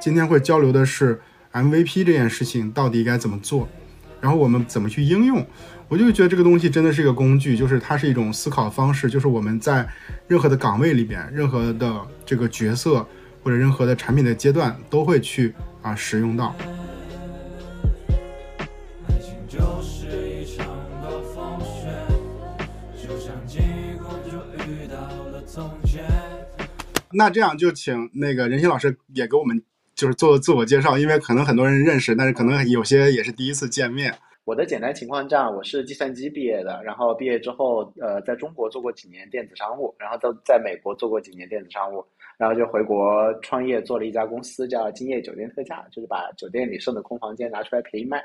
今天会交流的是 MVP 这件事情到底该怎么做，然后我们怎么去应用。我就觉得这个东西真的是一个工具，就是它是一种思考方式，就是我们在任何的岗位里边、任何的这个角色或者任何的产品的阶段都会去啊使用到。那这样就请那个任鑫老师也给我们就是做自我介绍，因为可能很多人认识，但是可能有些也是第一次见面。我的简单情况这样：我是计算机毕业的，然后毕业之后，呃，在中国做过几年电子商务，然后在在美国做过几年电子商务，然后就回国创业，做了一家公司叫今夜酒店特价，就是把酒店里剩的空房间拿出来便宜卖。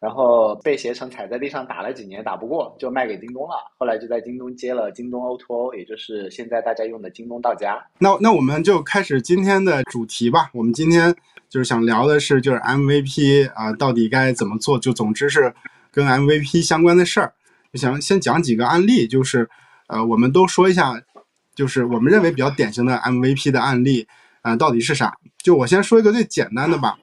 然后被携程踩在地上打了几年，打不过就卖给京东了。后来就在京东接了京东 O2O，也就是现在大家用的京东到家。那那我们就开始今天的主题吧。我们今天就是想聊的是，就是 MVP 啊，到底该怎么做？就总之是跟 MVP 相关的事儿。想先讲几个案例，就是呃，我们都说一下，就是我们认为比较典型的 MVP 的案例啊，到底是啥？就我先说一个最简单的吧，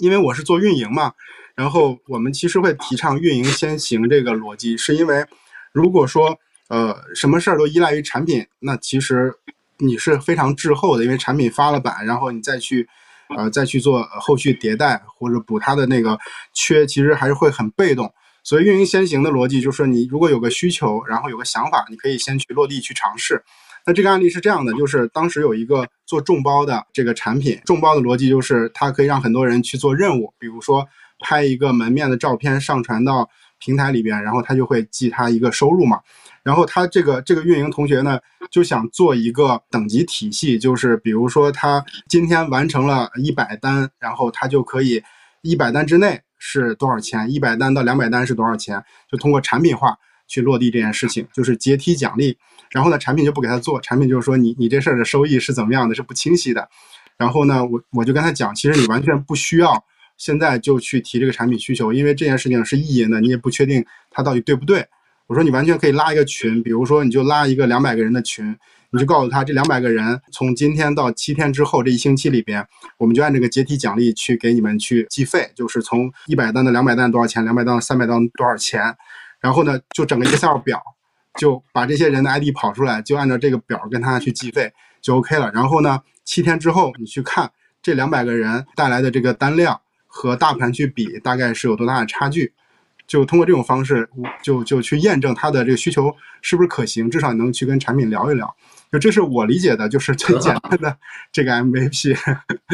因为我是做运营嘛。然后我们其实会提倡运营先行这个逻辑，是因为如果说呃什么事儿都依赖于产品，那其实你是非常滞后的，因为产品发了版，然后你再去呃再去做后续迭代或者补它的那个缺，其实还是会很被动。所以运营先行的逻辑就是你如果有个需求，然后有个想法，你可以先去落地去尝试。那这个案例是这样的，就是当时有一个做众包的这个产品，众包的逻辑就是它可以让很多人去做任务，比如说。拍一个门面的照片上传到平台里边，然后他就会记他一个收入嘛。然后他这个这个运营同学呢，就想做一个等级体系，就是比如说他今天完成了一百单，然后他就可以一百单之内是多少钱，一百单到两百单是多少钱，就通过产品化去落地这件事情，就是阶梯奖励。然后呢，产品就不给他做，产品就是说你你这事儿的收益是怎么样的，是不清晰的。然后呢，我我就跟他讲，其实你完全不需要。现在就去提这个产品需求，因为这件事情是意淫的，你也不确定它到底对不对。我说你完全可以拉一个群，比如说你就拉一个两百个人的群，你就告诉他这两百个人从今天到七天之后这一星期里边，我们就按这个阶梯奖励去给你们去计费，就是从一百单的两百单多少钱，两百单三百单多少钱。然后呢，就整个 Excel 表，就把这些人的 ID 跑出来，就按照这个表跟他去计费就 OK 了。然后呢，七天之后你去看这两百个人带来的这个单量。和大盘去比，大概是有多大的差距？就通过这种方式，就就去验证它的这个需求是不是可行，至少能去跟产品聊一聊。就这是我理解的，就是最简单的这个 MVP。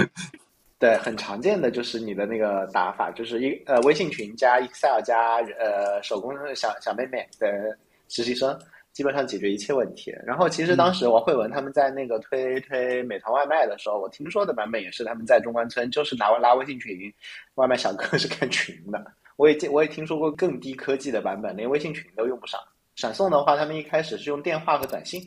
对，很常见的就是你的那个打法，就是一呃微信群加 Excel 加呃手工小小妹妹的实习生。基本上解决一切问题。然后，其实当时王慧文他们在那个推推美团外卖的时候，我听说的版本也是他们在中关村就是拿拉微信群，外卖小哥 是看群的。我也我也听说过更低科技的版本，连微信群都用不上。闪送的话，他们一开始是用电话和短信。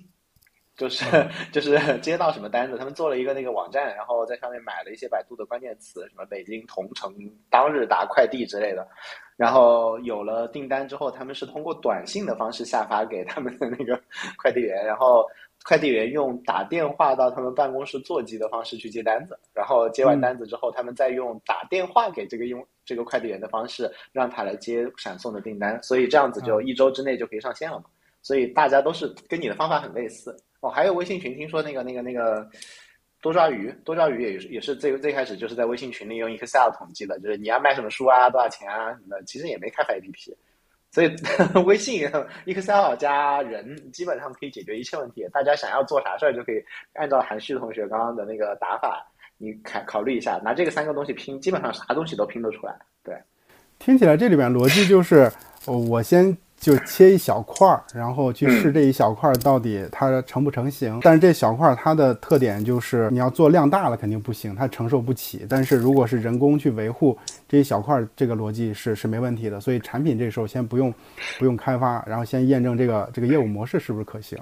就是 就是 接到什么单子，他们做了一个那个网站，然后在上面买了一些百度的关键词，什么北京同城当日达快递之类的，然后有了订单之后，他们是通过短信的方式下发给他们的那个 快递员，然后快递员用打电话到他们办公室座机的方式去接单子，然后接完单子之后，他们再用打电话给这个用这个快递员的方式让他来接闪送的订单，所以这样子就一周之内就可以上线了嘛。所以大家都是跟你的方法很类似。哦，还有微信群，听说那个、那个、那个多抓鱼，多抓鱼也是也是最最开始就是在微信群里用 Excel 统计的，就是你要卖什么书啊，多少钱啊什么的，其实也没开发 APP，所以 微信 Excel 加人基本上可以解决一切问题。大家想要做啥事儿，就可以按照韩旭同学刚刚的那个打法，你考考虑一下，拿这个三个东西拼，基本上啥东西都拼得出来。对，听起来这里边逻辑就是，我先。就切一小块儿，然后去试这一小块儿到底它成不成型。但是这小块儿它的特点就是你要做量大了肯定不行，它承受不起。但是如果是人工去维护这一小块儿，这个逻辑是是没问题的。所以产品这时候先不用不用开发，然后先验证这个这个业务模式是不是可行。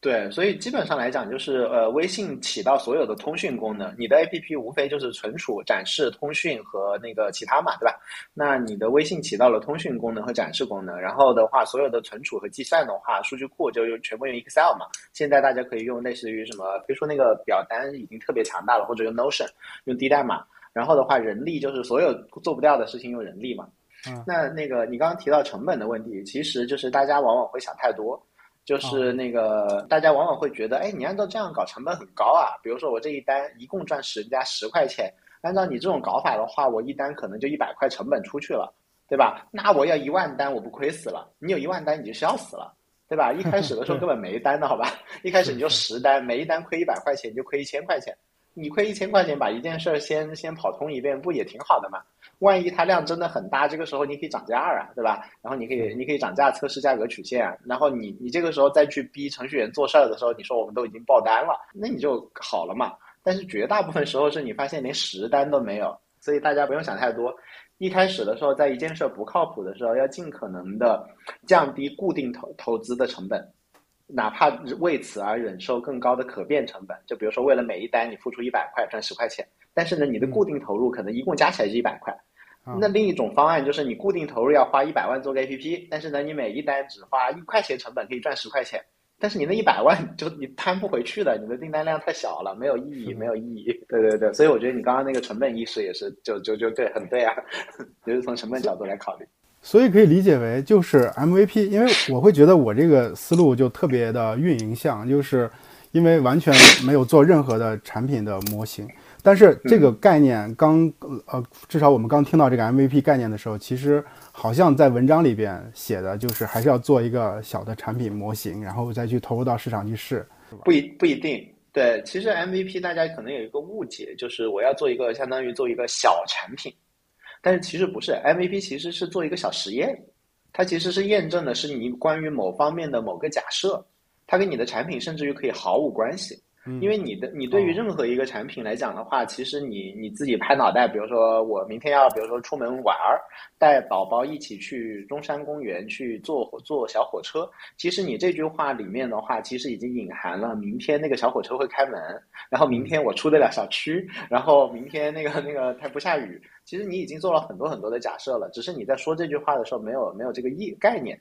对，所以基本上来讲，就是呃，微信起到所有的通讯功能，你的 APP 无非就是存储、展示、通讯和那个其他嘛，对吧？那你的微信起到了通讯功能和展示功能，然后的话，所有的存储和计算的话，数据库就用全部用 Excel 嘛。现在大家可以用类似于什么，比如说那个表单已经特别强大了，或者用 Notion 用低代码。然后的话，人力就是所有做不掉的事情用人力嘛。嗯，那那个你刚刚提到成本的问题，其实就是大家往往会想太多。就是那个，大家往往会觉得，哎，你按照这样搞成本很高啊。比如说我这一单一共赚十家十块钱，按照你这种搞法的话，我一单可能就一百块成本出去了，对吧？那我要一万单，我不亏死了？你有一万单，你就笑死了，对吧？一开始的时候 根本没单的好吧？一开始你就十单，每一单亏一百块钱，你就亏一千块钱。你亏一千块钱，把一件事儿先先跑通一遍，不也挺好的吗？万一它量真的很大，这个时候你可以涨价啊，对吧？然后你可以你可以涨价测试价格曲线，然后你你这个时候再去逼程序员做事儿的时候，你说我们都已经爆单了，那你就好了嘛。但是绝大部分时候是你发现连十单都没有，所以大家不用想太多。一开始的时候，在一件事不靠谱的时候，要尽可能的降低固定投投资的成本，哪怕为此而忍受更高的可变成本。就比如说，为了每一单你付出一百块赚十块钱，但是呢，你的固定投入可能一共加起来是一百块。那另一种方案就是你固定投入要花一百万做个 APP，但是呢，你每一单只花一块钱成本可以赚十块钱，但是你那一百万就你摊不回去的，你的订单量太小了，没有意义，没有意义。对对对，所以我觉得你刚刚那个成本意识也是，就就就对，很对啊，就是从成本角度来考虑。所以可以理解为就是 MVP，因为我会觉得我这个思路就特别的运营向，就是因为完全没有做任何的产品的模型。但是这个概念刚呃，至少我们刚听到这个 MVP 概念的时候，其实好像在文章里边写的就是还是要做一个小的产品模型，然后再去投入到市场去试，不一不一定。对，其实 MVP 大家可能有一个误解，就是我要做一个相当于做一个小产品，但是其实不是，MVP 其实是做一个小实验，它其实是验证的是你关于某方面的某个假设，它跟你的产品甚至于可以毫无关系。因为你的你对于任何一个产品来讲的话，其实你你自己拍脑袋，比如说我明天要，比如说出门玩儿，带宝宝一起去中山公园去坐火坐小火车。其实你这句话里面的话，其实已经隐含了明天那个小火车会开门，然后明天我出得了小区，然后明天那个那个它不下雨。其实你已经做了很多很多的假设了，只是你在说这句话的时候没有没有这个意概念。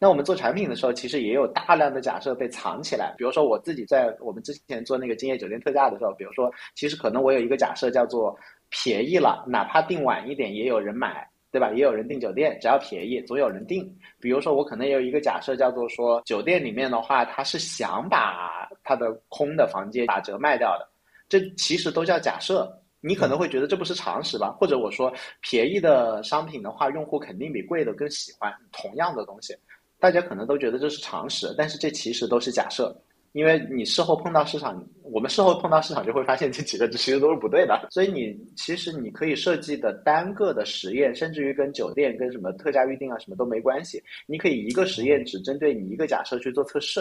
那我们做产品的时候，其实也有大量的假设被藏起来。比如说，我自己在我们之前做那个今夜酒店特价的时候，比如说，其实可能我有一个假设叫做便宜了，哪怕订晚一点也有人买，对吧？也有人订酒店，只要便宜，总有人订。比如说，我可能也有一个假设叫做说，酒店里面的话，他是想把他的空的房间打折卖掉的。这其实都叫假设。你可能会觉得这不是常识吧？或者我说，便宜的商品的话，用户肯定比贵的更喜欢同样的东西。大家可能都觉得这是常识，但是这其实都是假设，因为你事后碰到市场，我们事后碰到市场就会发现这几个其实都是不对的。所以你其实你可以设计的单个的实验，甚至于跟酒店、跟什么特价预订啊什么都没关系。你可以一个实验只针对你一个假设去做测试，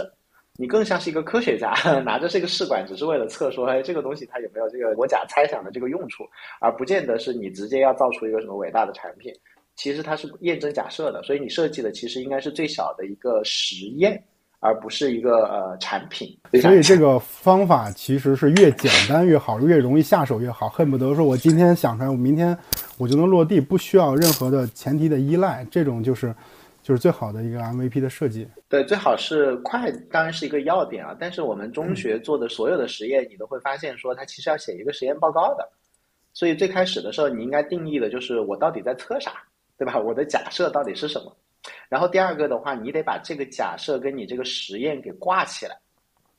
你更像是一个科学家，拿着这个试管只是为了测说，哎，这个东西它有没有这个我假猜想的这个用处，而不见得是你直接要造出一个什么伟大的产品。其实它是验证假设的，所以你设计的其实应该是最小的一个实验，而不是一个呃产品。所以这个方法其实是越简单越好，越容易下手越好，恨不得说我今天想出来，我明天我就能落地，不需要任何的前提的依赖，这种就是就是最好的一个 MVP 的设计。对，最好是快，当然是一个要点啊。但是我们中学做的所有的实验，你都会发现说，它其实要写一个实验报告的。所以最开始的时候，你应该定义的就是我到底在测啥。对吧？我的假设到底是什么？然后第二个的话，你得把这个假设跟你这个实验给挂起来，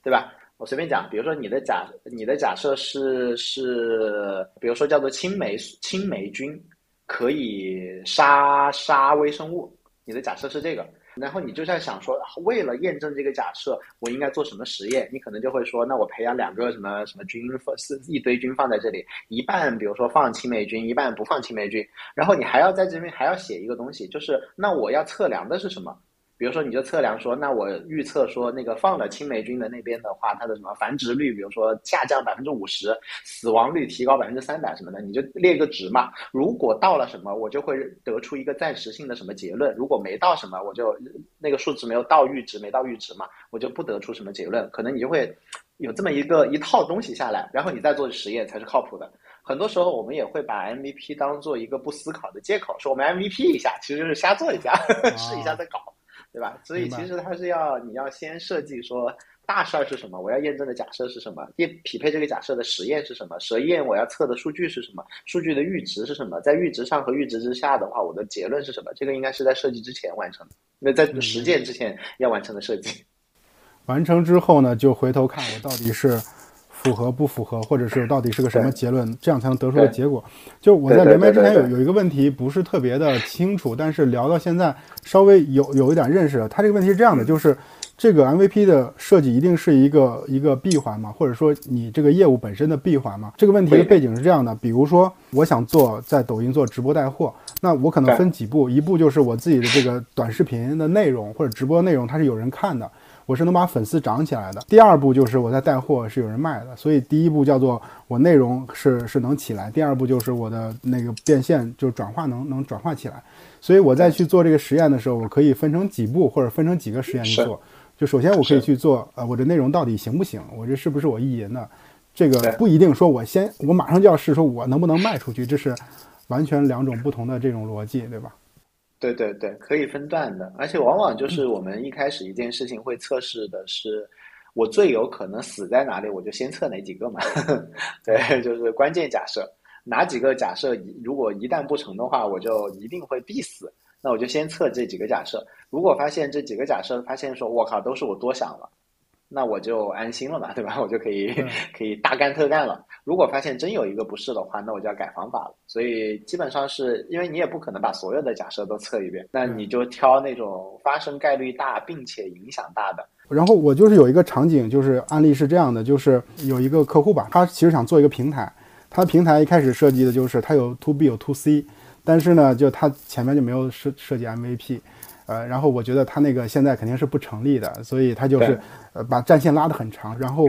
对吧？我随便讲，比如说你的假你的假设是是，比如说叫做青霉青霉菌可以杀杀微生物，你的假设是这个。然后你就在想说，为了验证这个假设，我应该做什么实验？你可能就会说，那我培养两个什么什么菌，放是一堆菌放在这里，一半比如说放青霉菌，一半不放青霉菌。然后你还要在这边还要写一个东西，就是那我要测量的是什么？比如说，你就测量说，那我预测说，那个放了青霉菌的那边的话，它的什么繁殖率，比如说下降百分之五十，死亡率提高百分之三百什么的，你就列个值嘛。如果到了什么，我就会得出一个暂时性的什么结论；如果没到什么，我就那个数值没有到阈值，没到阈值嘛，我就不得出什么结论。可能你就会有这么一个一套东西下来，然后你再做实验才是靠谱的。很多时候我们也会把 MVP 当做一个不思考的借口，说我们 MVP 一下，其实就是瞎做一下，试一下再搞。对吧？所以其实它是要你要先设计说大事儿是什么，我要验证的假设是什么，验匹配这个假设的实验是什么，实验我要测的数据是什么，数据的阈值是什么，在阈值上和阈值之下的话，我的结论是什么？这个应该是在设计之前完成的，那在实践之前要完成的设计。完成之后呢，就回头看我到底是。符合不符合，或者是到底是个什么结论，这样才能得出个结果。就我在连麦之前有有一个问题不是特别的清楚，但是聊到现在稍微有有一点认识了。他这个问题是这样的，就是这个 MVP 的设计一定是一个一个闭环嘛，或者说你这个业务本身的闭环嘛？这个问题的背景是这样的，比如说我想做在抖音做直播带货，那我可能分几步，一步就是我自己的这个短视频的内容或者直播内容，它是有人看的。我是能把粉丝涨起来的。第二步就是我在带货是有人卖的，所以第一步叫做我内容是是能起来。第二步就是我的那个变现就转化能能转化起来。所以我在去做这个实验的时候，我可以分成几步或者分成几个实验去做。就首先我可以去做，呃，我的内容到底行不行？我这是不是我意淫的？这个不一定说我先我马上就要试，说我能不能卖出去？这是完全两种不同的这种逻辑，对吧？对对对，可以分段的，而且往往就是我们一开始一件事情会测试的是，我最有可能死在哪里，我就先测哪几个嘛。对，就是关键假设，哪几个假设如果一旦不成的话，我就一定会必死。那我就先测这几个假设，如果发现这几个假设发现说，我靠，都是我多想了。那我就安心了嘛，对吧？我就可以 可以大干特干了。如果发现真有一个不是的话，那我就要改方法了。所以基本上是因为你也不可能把所有的假设都测一遍，那你就挑那种发生概率大并且影响大的。然后我就是有一个场景，就是案例是这样的，就是有一个客户吧，他其实想做一个平台，他平台一开始设计的就是他有 To B 有 To C，但是呢，就他前面就没有设设计 MVP。呃，然后我觉得他那个现在肯定是不成立的，所以他就是呃把战线拉得很长。然后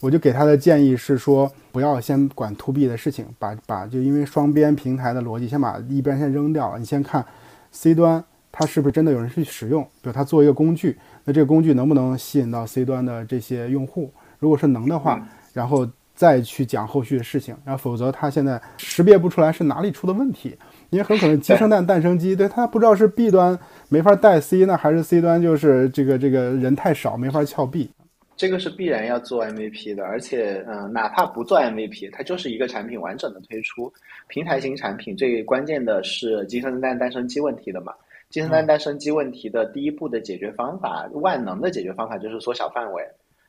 我就给他的建议是说，不要先管 to B 的事情，把把就因为双边平台的逻辑，先把一边先扔掉了。你先看 C 端它是不是真的有人去使用，比如他做一个工具，那这个工具能不能吸引到 C 端的这些用户？如果是能的话，然后再去讲后续的事情。然后否则他现在识别不出来是哪里出的问题，因为很可能鸡生蛋，蛋生鸡，对他不知道是 B 端。没法带 C 呢，还是 C 端就是这个这个人太少，没法撬 B。这个是必然要做 MVP 的，而且嗯，哪怕不做 MVP，它就是一个产品完整的推出。平台型产品最关键的是鸡生蛋，蛋生鸡问题的嘛。鸡生蛋，蛋生鸡问题的第一步的解决方法，万能的解决方法就是缩小范围。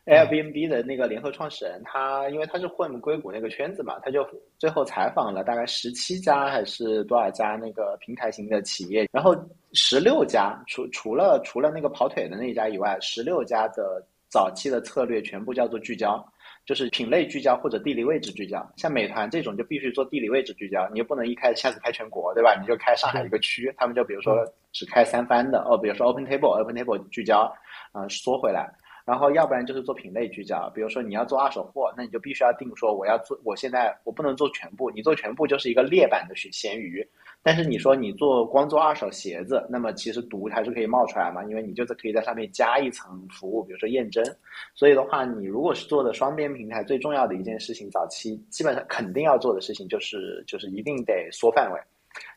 Airbnb 的那个联合创始人，他因为他是混硅谷那个圈子嘛，他就最后采访了大概十七家还是多少家那个平台型的企业，然后十六家除除了除了那个跑腿的那一家以外，十六家的早期的策略全部叫做聚焦，就是品类聚焦或者地理位置聚焦。像美团这种就必须做地理位置聚焦，你又不能一开始下次开全国，对吧？你就开上海一个区，他们就比如说只开三番的哦，比如说 Open Table，Open Table 聚焦，啊缩回来。然后要不然就是做品类聚焦，比如说你要做二手货，那你就必须要定说我要做，我现在我不能做全部，你做全部就是一个劣版的咸鱼。但是你说你做光做二手鞋子，那么其实毒还是可以冒出来嘛，因为你就是可以在上面加一层服务，比如说验证。所以的话，你如果是做的双边平台，最重要的一件事情，早期基本上肯定要做的事情就是就是一定得缩范围。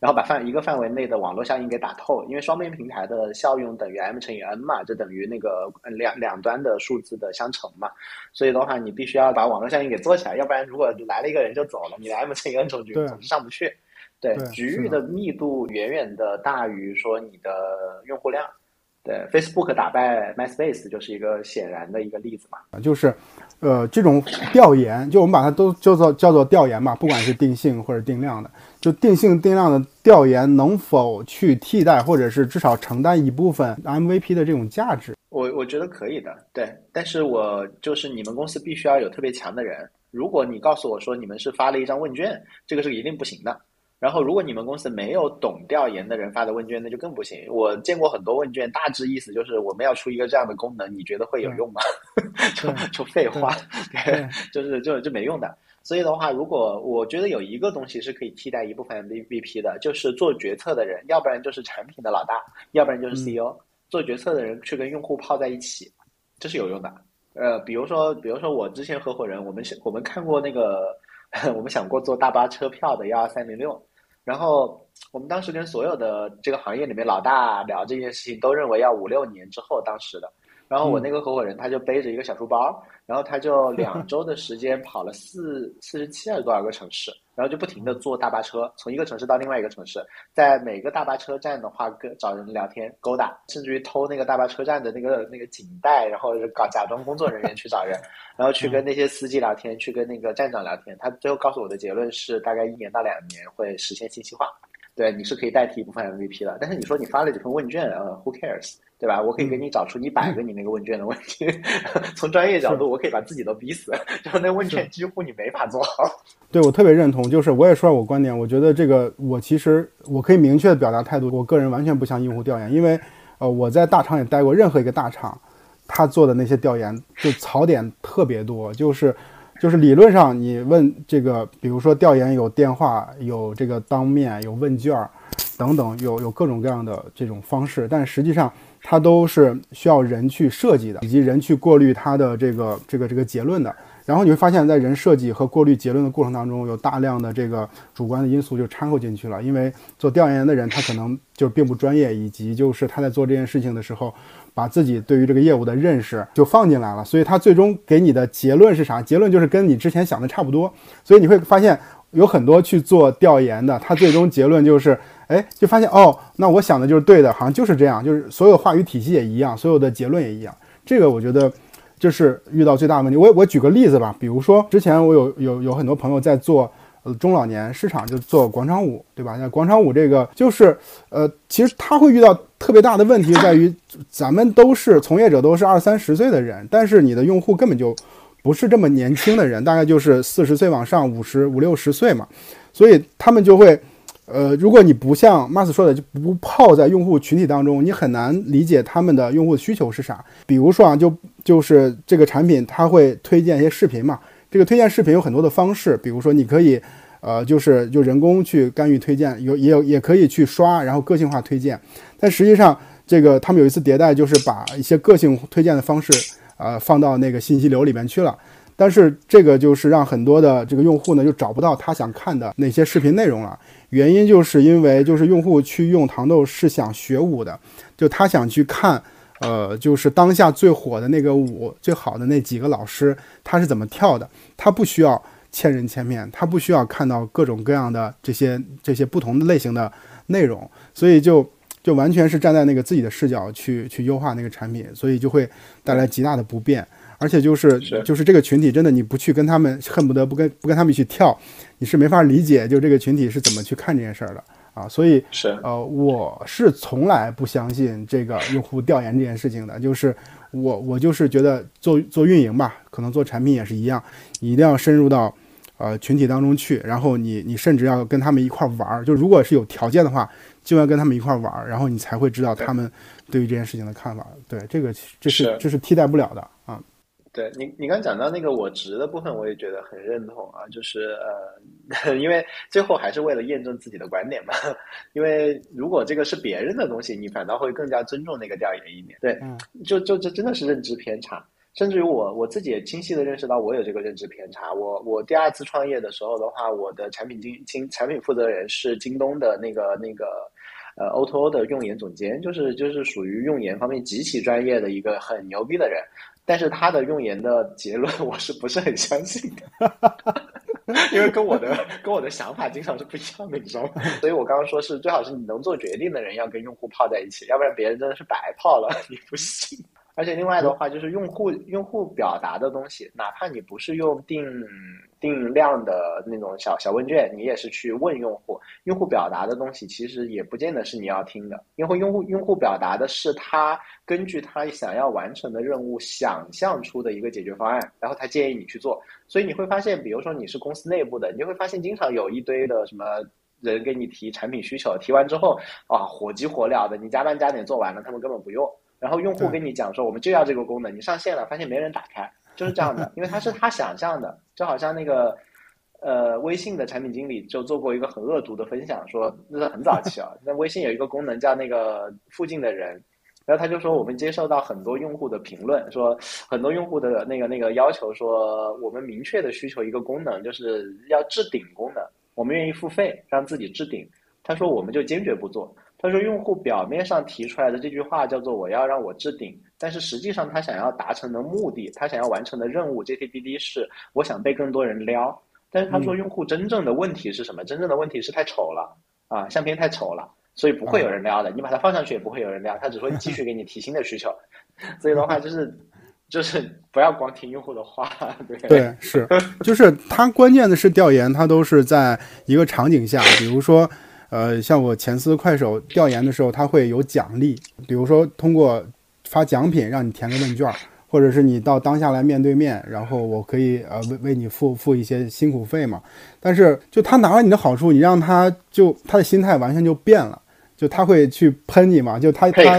然后把范一个范围内的网络效应给打透，因为双边平台的效用等于 m 乘以 n 嘛，就等于那个两两端的数字的相乘嘛。所以的话，你必须要把网络效应给做起来，要不然如果来了一个人就走了，你的 m 乘以 n 总局总是上不去。对，局域的密度远远的大于说你的用户量。对，Facebook 打败 MySpace 就是一个显然的一个例子嘛。就是，呃，这种调研，就我们把它都叫做叫做调研嘛，不管是定性或者定量的。就定性定量的调研能否去替代，或者是至少承担一部分 MVP 的这种价值？我我觉得可以的，对。但是我就是你们公司必须要有特别强的人。如果你告诉我说你们是发了一张问卷，这个是一定不行的。然后，如果你们公司没有懂调研的人发的问卷，那就更不行。我见过很多问卷，大致意思就是我们要出一个这样的功能，你觉得会有用吗？就就废话，对，就是就就没用的。所以的话，如果我觉得有一个东西是可以替代一部分 MVP 的，就是做决策的人，要不然就是产品的老大，要不然就是 CEO。做决策的人去跟用户泡在一起，这是有用的。呃，比如说，比如说我之前合伙人，我们想我们看过那个，我们想过做大巴车票的幺二三零六。然后我们当时跟所有的这个行业里面老大聊这件事情，都认为要五六年之后当时的。然后我那个合伙人他就背着一个小书包，然后他就两 周的时间跑了四四十七还是多少个城市。然后就不停的坐大巴车，从一个城市到另外一个城市，在每个大巴车站的话，跟找人聊天勾搭，甚至于偷那个大巴车站的那个那个警带，然后搞假装工作人员去找人，然后去跟那些司机聊天，去跟那个站长聊天。他最后告诉我的结论是，大概一年到两年会实现信息化。对，你是可以代替一部分 MVP 的。但是你说你发了几份问卷，呃，Who cares？对吧？我可以给你找出一百个你那个问卷的问题。从专业角度，我可以把自己都逼死，就是那问卷几乎你没法做好。对我特别认同，就是我也说我观点，我觉得这个我其实我可以明确的表达态度，我个人完全不像用户调研，因为呃我在大厂也待过，任何一个大厂，他做的那些调研就槽点特别多，就是就是理论上你问这个，比如说调研有电话，有这个当面，有问卷等等，有有各种各样的这种方式，但实际上。它都是需要人去设计的，以及人去过滤它的这个这个这个结论的。然后你会发现，在人设计和过滤结论的过程当中，有大量的这个主观的因素就掺和进去了。因为做调研的人他可能就并不专业，以及就是他在做这件事情的时候，把自己对于这个业务的认识就放进来了，所以他最终给你的结论是啥？结论就是跟你之前想的差不多。所以你会发现，有很多去做调研的，他最终结论就是。哎，就发现哦，那我想的就是对的，好像就是这样，就是所有话语体系也一样，所有的结论也一样。这个我觉得就是遇到最大的问题。我我举个例子吧，比如说之前我有有有很多朋友在做呃中老年市场，就做广场舞，对吧？那广场舞这个就是呃，其实他会遇到特别大的问题，在于咱们都是从业者，都是二三十岁的人，但是你的用户根本就不是这么年轻的人，大概就是四十岁往上，五十五六十岁嘛，所以他们就会。呃，如果你不像 Mas 说的，就不泡在用户群体当中，你很难理解他们的用户需求是啥。比如说啊，就就是这个产品，它会推荐一些视频嘛。这个推荐视频有很多的方式，比如说你可以，呃，就是就人工去干预推荐，有也有也可以去刷，然后个性化推荐。但实际上，这个他们有一次迭代，就是把一些个性推荐的方式，呃，放到那个信息流里面去了。但是这个就是让很多的这个用户呢，就找不到他想看的那些视频内容了。原因就是因为就是用户去用糖豆是想学舞的，就他想去看，呃，就是当下最火的那个舞，最好的那几个老师他是怎么跳的。他不需要千人千面，他不需要看到各种各样的这些这些不同的类型的内容，所以就就完全是站在那个自己的视角去去优化那个产品，所以就会带来极大的不便。而且就是就是这个群体真的你不去跟他们恨不得不跟不跟他们一起跳，你是没法理解就这个群体是怎么去看这件事儿的啊。所以是呃我是从来不相信这个用户调研这件事情的。就是我我就是觉得做做运营吧，可能做产品也是一样，你一定要深入到呃群体当中去，然后你你甚至要跟他们一块玩儿。就如果是有条件的话，就要跟他们一块玩儿，然后你才会知道他们对于这件事情的看法。对这个这是这是替代不了的啊。对你，你刚讲到那个我值的部分，我也觉得很认同啊，就是呃，因为最后还是为了验证自己的观点嘛。因为如果这个是别人的东西，你反倒会更加尊重那个调研一点。对，就就这真的是认知偏差，甚至于我我自己也清晰的认识到我有这个认知偏差。我我第二次创业的时候的话，我的产品经经产品负责人是京东的那个那个呃 O to O 的用研总监，就是就是属于用研方面极其专业的一个很牛逼的人。但是他的用言的结论我是不是很相信的？因为跟我的跟我的想法经常是不一样的，你知道吗？所以我刚刚说是最好是你能做决定的人要跟用户泡在一起，要不然别人真的是白泡了，你不信。而且另外的话，就是用户用户表达的东西，哪怕你不是用定定量的那种小小问卷，你也是去问用户，用户表达的东西，其实也不见得是你要听的，因为用户用户表达的是他根据他想要完成的任务想象出的一个解决方案，然后他建议你去做。所以你会发现，比如说你是公司内部的，你会发现经常有一堆的什么人给你提产品需求，提完之后啊，火急火燎的，你加班加点做完了，他们根本不用。然后用户跟你讲说，我们就要这个功能，你上线了，发现没人打开，就是这样的，因为他是他想象的，就好像那个呃微信的产品经理就做过一个很恶毒的分享，说那是很早期啊，那微信有一个功能叫那个附近的人。然后他就说，我们接受到很多用户的评论，说很多用户的那个那个要求，说我们明确的需求一个功能，就是要置顶功能，我们愿意付费让自己置顶。他说我们就坚决不做。他说用户表面上提出来的这句话叫做我要让我置顶，但是实际上他想要达成的目的，他想要完成的任务，JTBD 是我想被更多人撩。但是他说用户真正的问题是什么？真正的问题是太丑了啊，相片太丑了。所以不会有人撩的，你把它放上去也不会有人撩，他只会继续给你提新的需求。所以的话，就是就是不要光听用户的话，对对是，就是他关键的是调研，他都是在一个场景下，比如说呃，像我前司快手调研的时候，他会有奖励，比如说通过发奖品让你填个问卷。或者是你到当下来面对面，然后我可以呃为为你付付一些辛苦费嘛。但是就他拿了你的好处，你让他就他的心态完全就变了，就他会去喷你嘛，就他他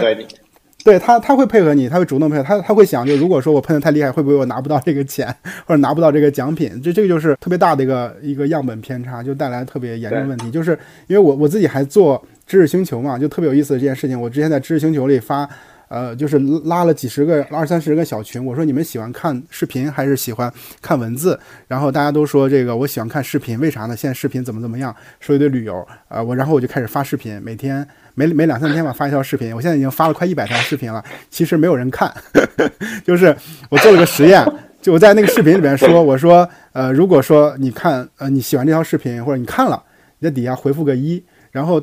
对他他会配合你，他会主动配合他他会想，就如果说我喷的太厉害，会不会我拿不到这个钱 或者拿不到这个奖品？这这个就是特别大的一个一个样本偏差，就带来特别严重的问题。就是因为我我自己还做知识星球嘛，就特别有意思的这件事情。我之前在知识星球里发。呃，就是拉了几十个、二三十个小群，我说你们喜欢看视频还是喜欢看文字？然后大家都说这个我喜欢看视频，为啥呢？现在视频怎么怎么样？说一堆旅游啊，我然后我就开始发视频，每天每每两三天吧发一条视频，我现在已经发了快一百条视频了，其实没有人看，就是我做了个实验，就我在那个视频里面说，我说呃，如果说你看呃你喜欢这条视频或者你看了，你在底下回复个一，然后。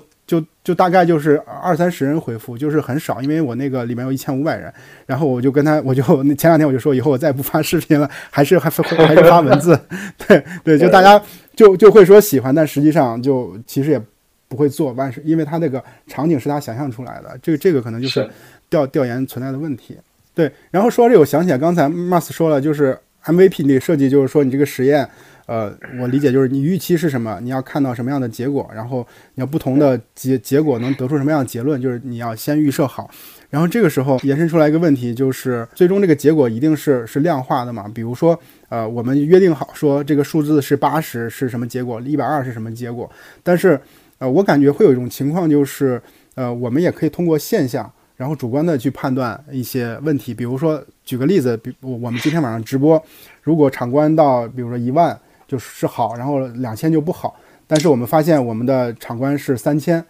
就就大概就是二三十人回复，就是很少，因为我那个里面有一千五百人，然后我就跟他，我就前两天我就说，以后我再也不发视频了，还是还还是发文字，对对，就大家就就会说喜欢，但实际上就其实也不会做，万是因为他那个场景是他想象出来的，这个这个可能就是调调研存在的问题，对。然后说到这，我想起来刚才 Mas 说了，就是 MVP 你设计，就是说你这个实验。呃，我理解就是你预期是什么，你要看到什么样的结果，然后你要不同的结结果能得出什么样的结论，就是你要先预设好，然后这个时候延伸出来一个问题，就是最终这个结果一定是是量化的嘛？比如说，呃，我们约定好说这个数字是八十是什么结果，一百二是什么结果，但是，呃，我感觉会有一种情况就是，呃，我们也可以通过现象，然后主观的去判断一些问题，比如说举个例子，比我们今天晚上直播，如果场观到比如说一万。就是好，然后两千就不好。但是我们发现我们的场观是三千，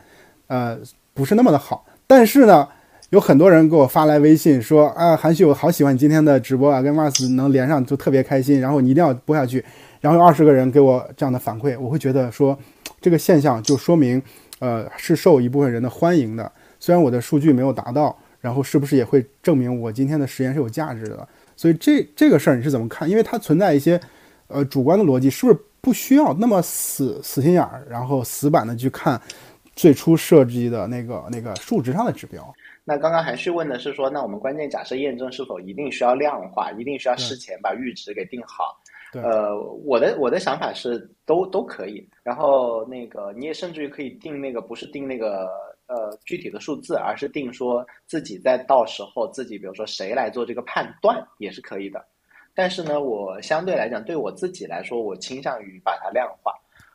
呃，不是那么的好。但是呢，有很多人给我发来微信说啊，韩旭，我好喜欢你今天的直播啊，跟 Mars 能连上就特别开心。然后你一定要播下去。然后有二十个人给我这样的反馈，我会觉得说这个现象就说明，呃，是受一部分人的欢迎的。虽然我的数据没有达到，然后是不是也会证明我今天的实验是有价值的？所以这这个事儿你是怎么看？因为它存在一些。呃，主观的逻辑是不是不需要那么死死心眼儿，然后死板的去看最初设计的那个那个数值上的指标？那刚刚韩旭问的是说，那我们关键假设验证是否一定需要量化，一定需要事前把阈值给定好？呃，我的我的想法是都都可以。然后那个你也甚至于可以定那个不是定那个呃具体的数字，而是定说自己在到时候自己比如说谁来做这个判断也是可以的。但是呢，我相对来讲，对我自己来说，我倾向于把它量化。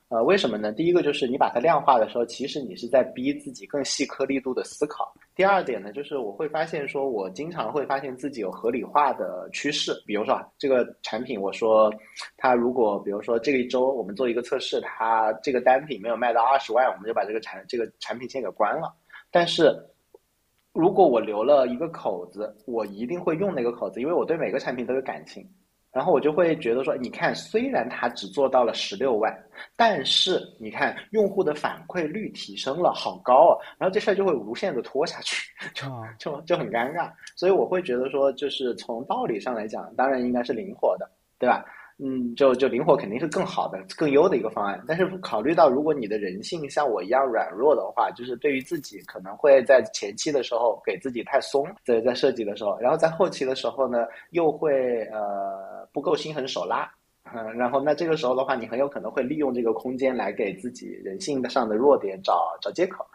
呃，为什么呢？第一个就是你把它量化的时候，其实你是在逼自己更细颗粒度的思考。第二点呢，就是我会发现说，我经常会发现自己有合理化的趋势。比如说啊，这个产品，我说它如果，比如说这一周我们做一个测试，它这个单品没有卖到二十万，我们就把这个产这个产品线给关了。但是如果我留了一个口子，我一定会用那个口子，因为我对每个产品都有感情。然后我就会觉得说，你看，虽然它只做到了十六万，但是你看用户的反馈率提升了，好高啊！然后这事儿就会无限的拖下去，就就就很尴尬。所以我会觉得说，就是从道理上来讲，当然应该是灵活的，对吧？嗯，就就灵活肯定是更好的、更优的一个方案。但是考虑到如果你的人性像我一样软弱的话，就是对于自己可能会在前期的时候给自己太松，在在设计的时候，然后在后期的时候呢，又会呃不够心狠手辣，嗯，然后那这个时候的话，你很有可能会利用这个空间来给自己人性上的弱点找找借口。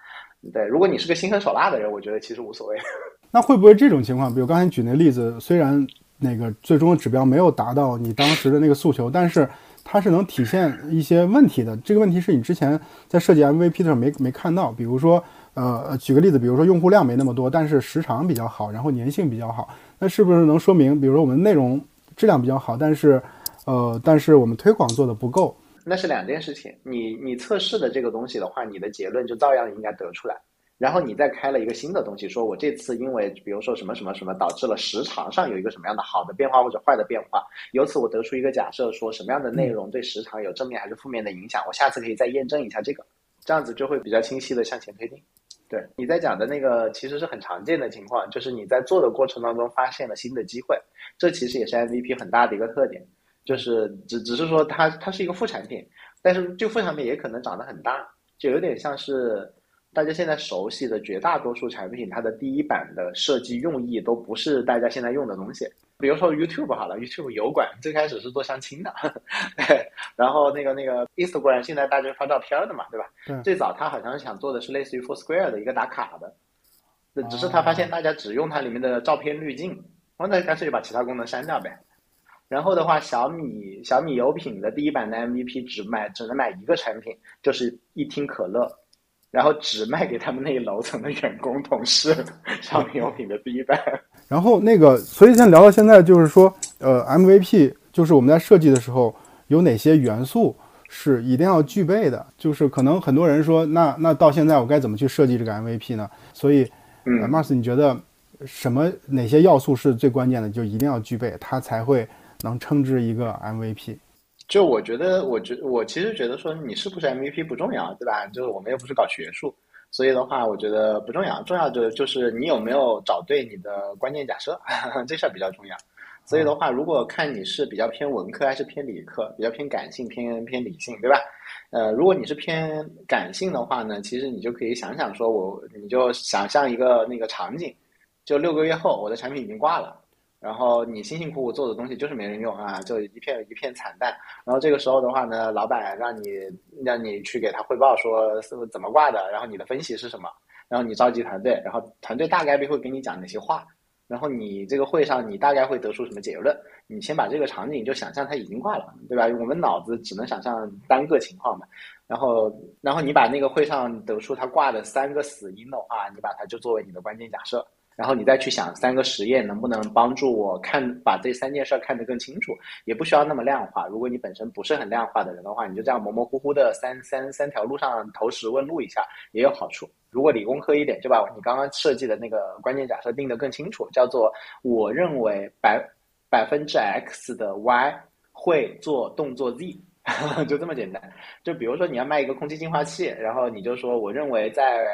对，如果你是个心狠手辣的人，我觉得其实无所谓。那会不会这种情况？比如刚才举那例子，虽然那个最终的指标没有达到你当时的那个诉求，但是它是能体现一些问题的。这个问题是你之前在设计 MVP 的时候没没看到。比如说，呃，举个例子，比如说用户量没那么多，但是时长比较好，然后粘性比较好，那是不是能说明，比如说我们内容质量比较好，但是，呃，但是我们推广做的不够？那是两件事情。你你测试的这个东西的话，你的结论就照样应该得出来。然后你再开了一个新的东西，说我这次因为比如说什么什么什么导致了时长上有一个什么样的好的变化或者坏的变化，由此我得出一个假设，说什么样的内容对时长有正面还是负面的影响，我下次可以再验证一下这个，这样子就会比较清晰的向前推进。对你在讲的那个其实是很常见的情况，就是你在做的过程当中发现了新的机会，这其实也是 MVP 很大的一个特点，就是只只是说它它是一个副产品，但是这副产品也可能长得很大，就有点像是。大家现在熟悉的绝大多数产品，它的第一版的设计用意都不是大家现在用的东西。比如说 YouTube 好了，YouTube 油管最开始是做相亲的，对。然后那个那个 Instagram 现在大家发照片的嘛，对吧？最早他好像想做的是类似于 Foursquare 的一个打卡的，只是他发现大家只用它里面的照片滤镜，那干脆就把其他功能删掉呗。然后的话，小米小米有品的第一版的 MVP 只买只能买一个产品，就是一听可乐。然后只卖给他们那一楼层的员工同事，商品用品的第一版。然后那个，所以现在聊到现在，就是说，呃，MVP 就是我们在设计的时候有哪些元素是一定要具备的？就是可能很多人说，那那到现在我该怎么去设计这个 MVP 呢？所以，Mars，你觉得什么哪些要素是最关键的？就一定要具备，它才会能称之一个 MVP。就我觉得，我觉我其实觉得说你是不是 MVP 不重要，对吧？就是我们又不是搞学术，所以的话，我觉得不重要。重要的就是你有没有找对你的关键假设，这事儿比较重要。所以的话，如果看你是比较偏文科还是偏理科，比较偏感性偏偏理性，对吧？呃，如果你是偏感性的话呢，其实你就可以想想说，我你就想象一个那个场景，就六个月后我的产品已经挂了。然后你辛辛苦苦做的东西就是没人用啊，就一片一片惨淡。然后这个时候的话呢，老板让你让你去给他汇报说是怎么挂的，然后你的分析是什么，然后你召集团队，然后团队大概率会给你讲哪些话，然后你这个会上你大概会得出什么结论？你先把这个场景就想象它已经挂了，对吧？我们脑子只能想象单个情况嘛。然后然后你把那个会上得出它挂的三个死因的话，你把它就作为你的关键假设。然后你再去想三个实验能不能帮助我看把这三件事看得更清楚，也不需要那么量化。如果你本身不是很量化的人的话，你就这样模模糊糊的三三三条路上投石问路一下也有好处。如果理工科一点，就把你刚刚设计的那个关键假设定得更清楚，叫做我认为百百分之 x 的 y 会做动作 z，就这么简单。就比如说你要卖一个空气净化器，然后你就说我认为在。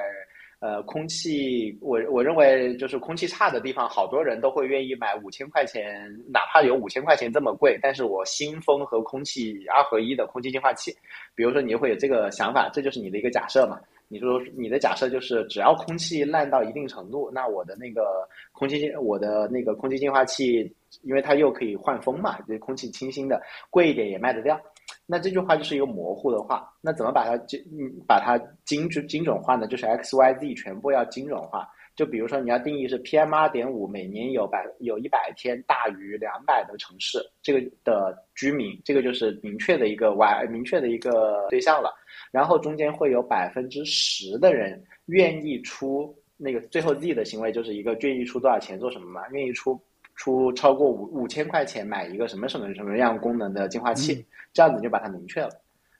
呃，空气，我我认为就是空气差的地方，好多人都会愿意买五千块钱，哪怕有五千块钱这么贵，但是我新风和空气二合一的空气净化器，比如说你会有这个想法，这就是你的一个假设嘛？你说你的假设就是只要空气烂到一定程度，那我的那个空气净，我的那个空气净化器，因为它又可以换风嘛，这空气清新的，贵一点也卖得掉。那这句话就是一个模糊的话，那怎么把它精嗯把它精准精准化呢？就是 X Y Z 全部要精准化。就比如说你要定义是 PM 二点五每年有百有一百天大于两百的城市，这个的居民，这个就是明确的一个 Y 明确的一个对象了。然后中间会有百分之十的人愿意出那个最后 Z 的行为，就是一个愿意出多少钱做什么嘛？愿意出。出超过五五千块钱买一个什么什么什么样功能的净化器，这样子就把它明确了。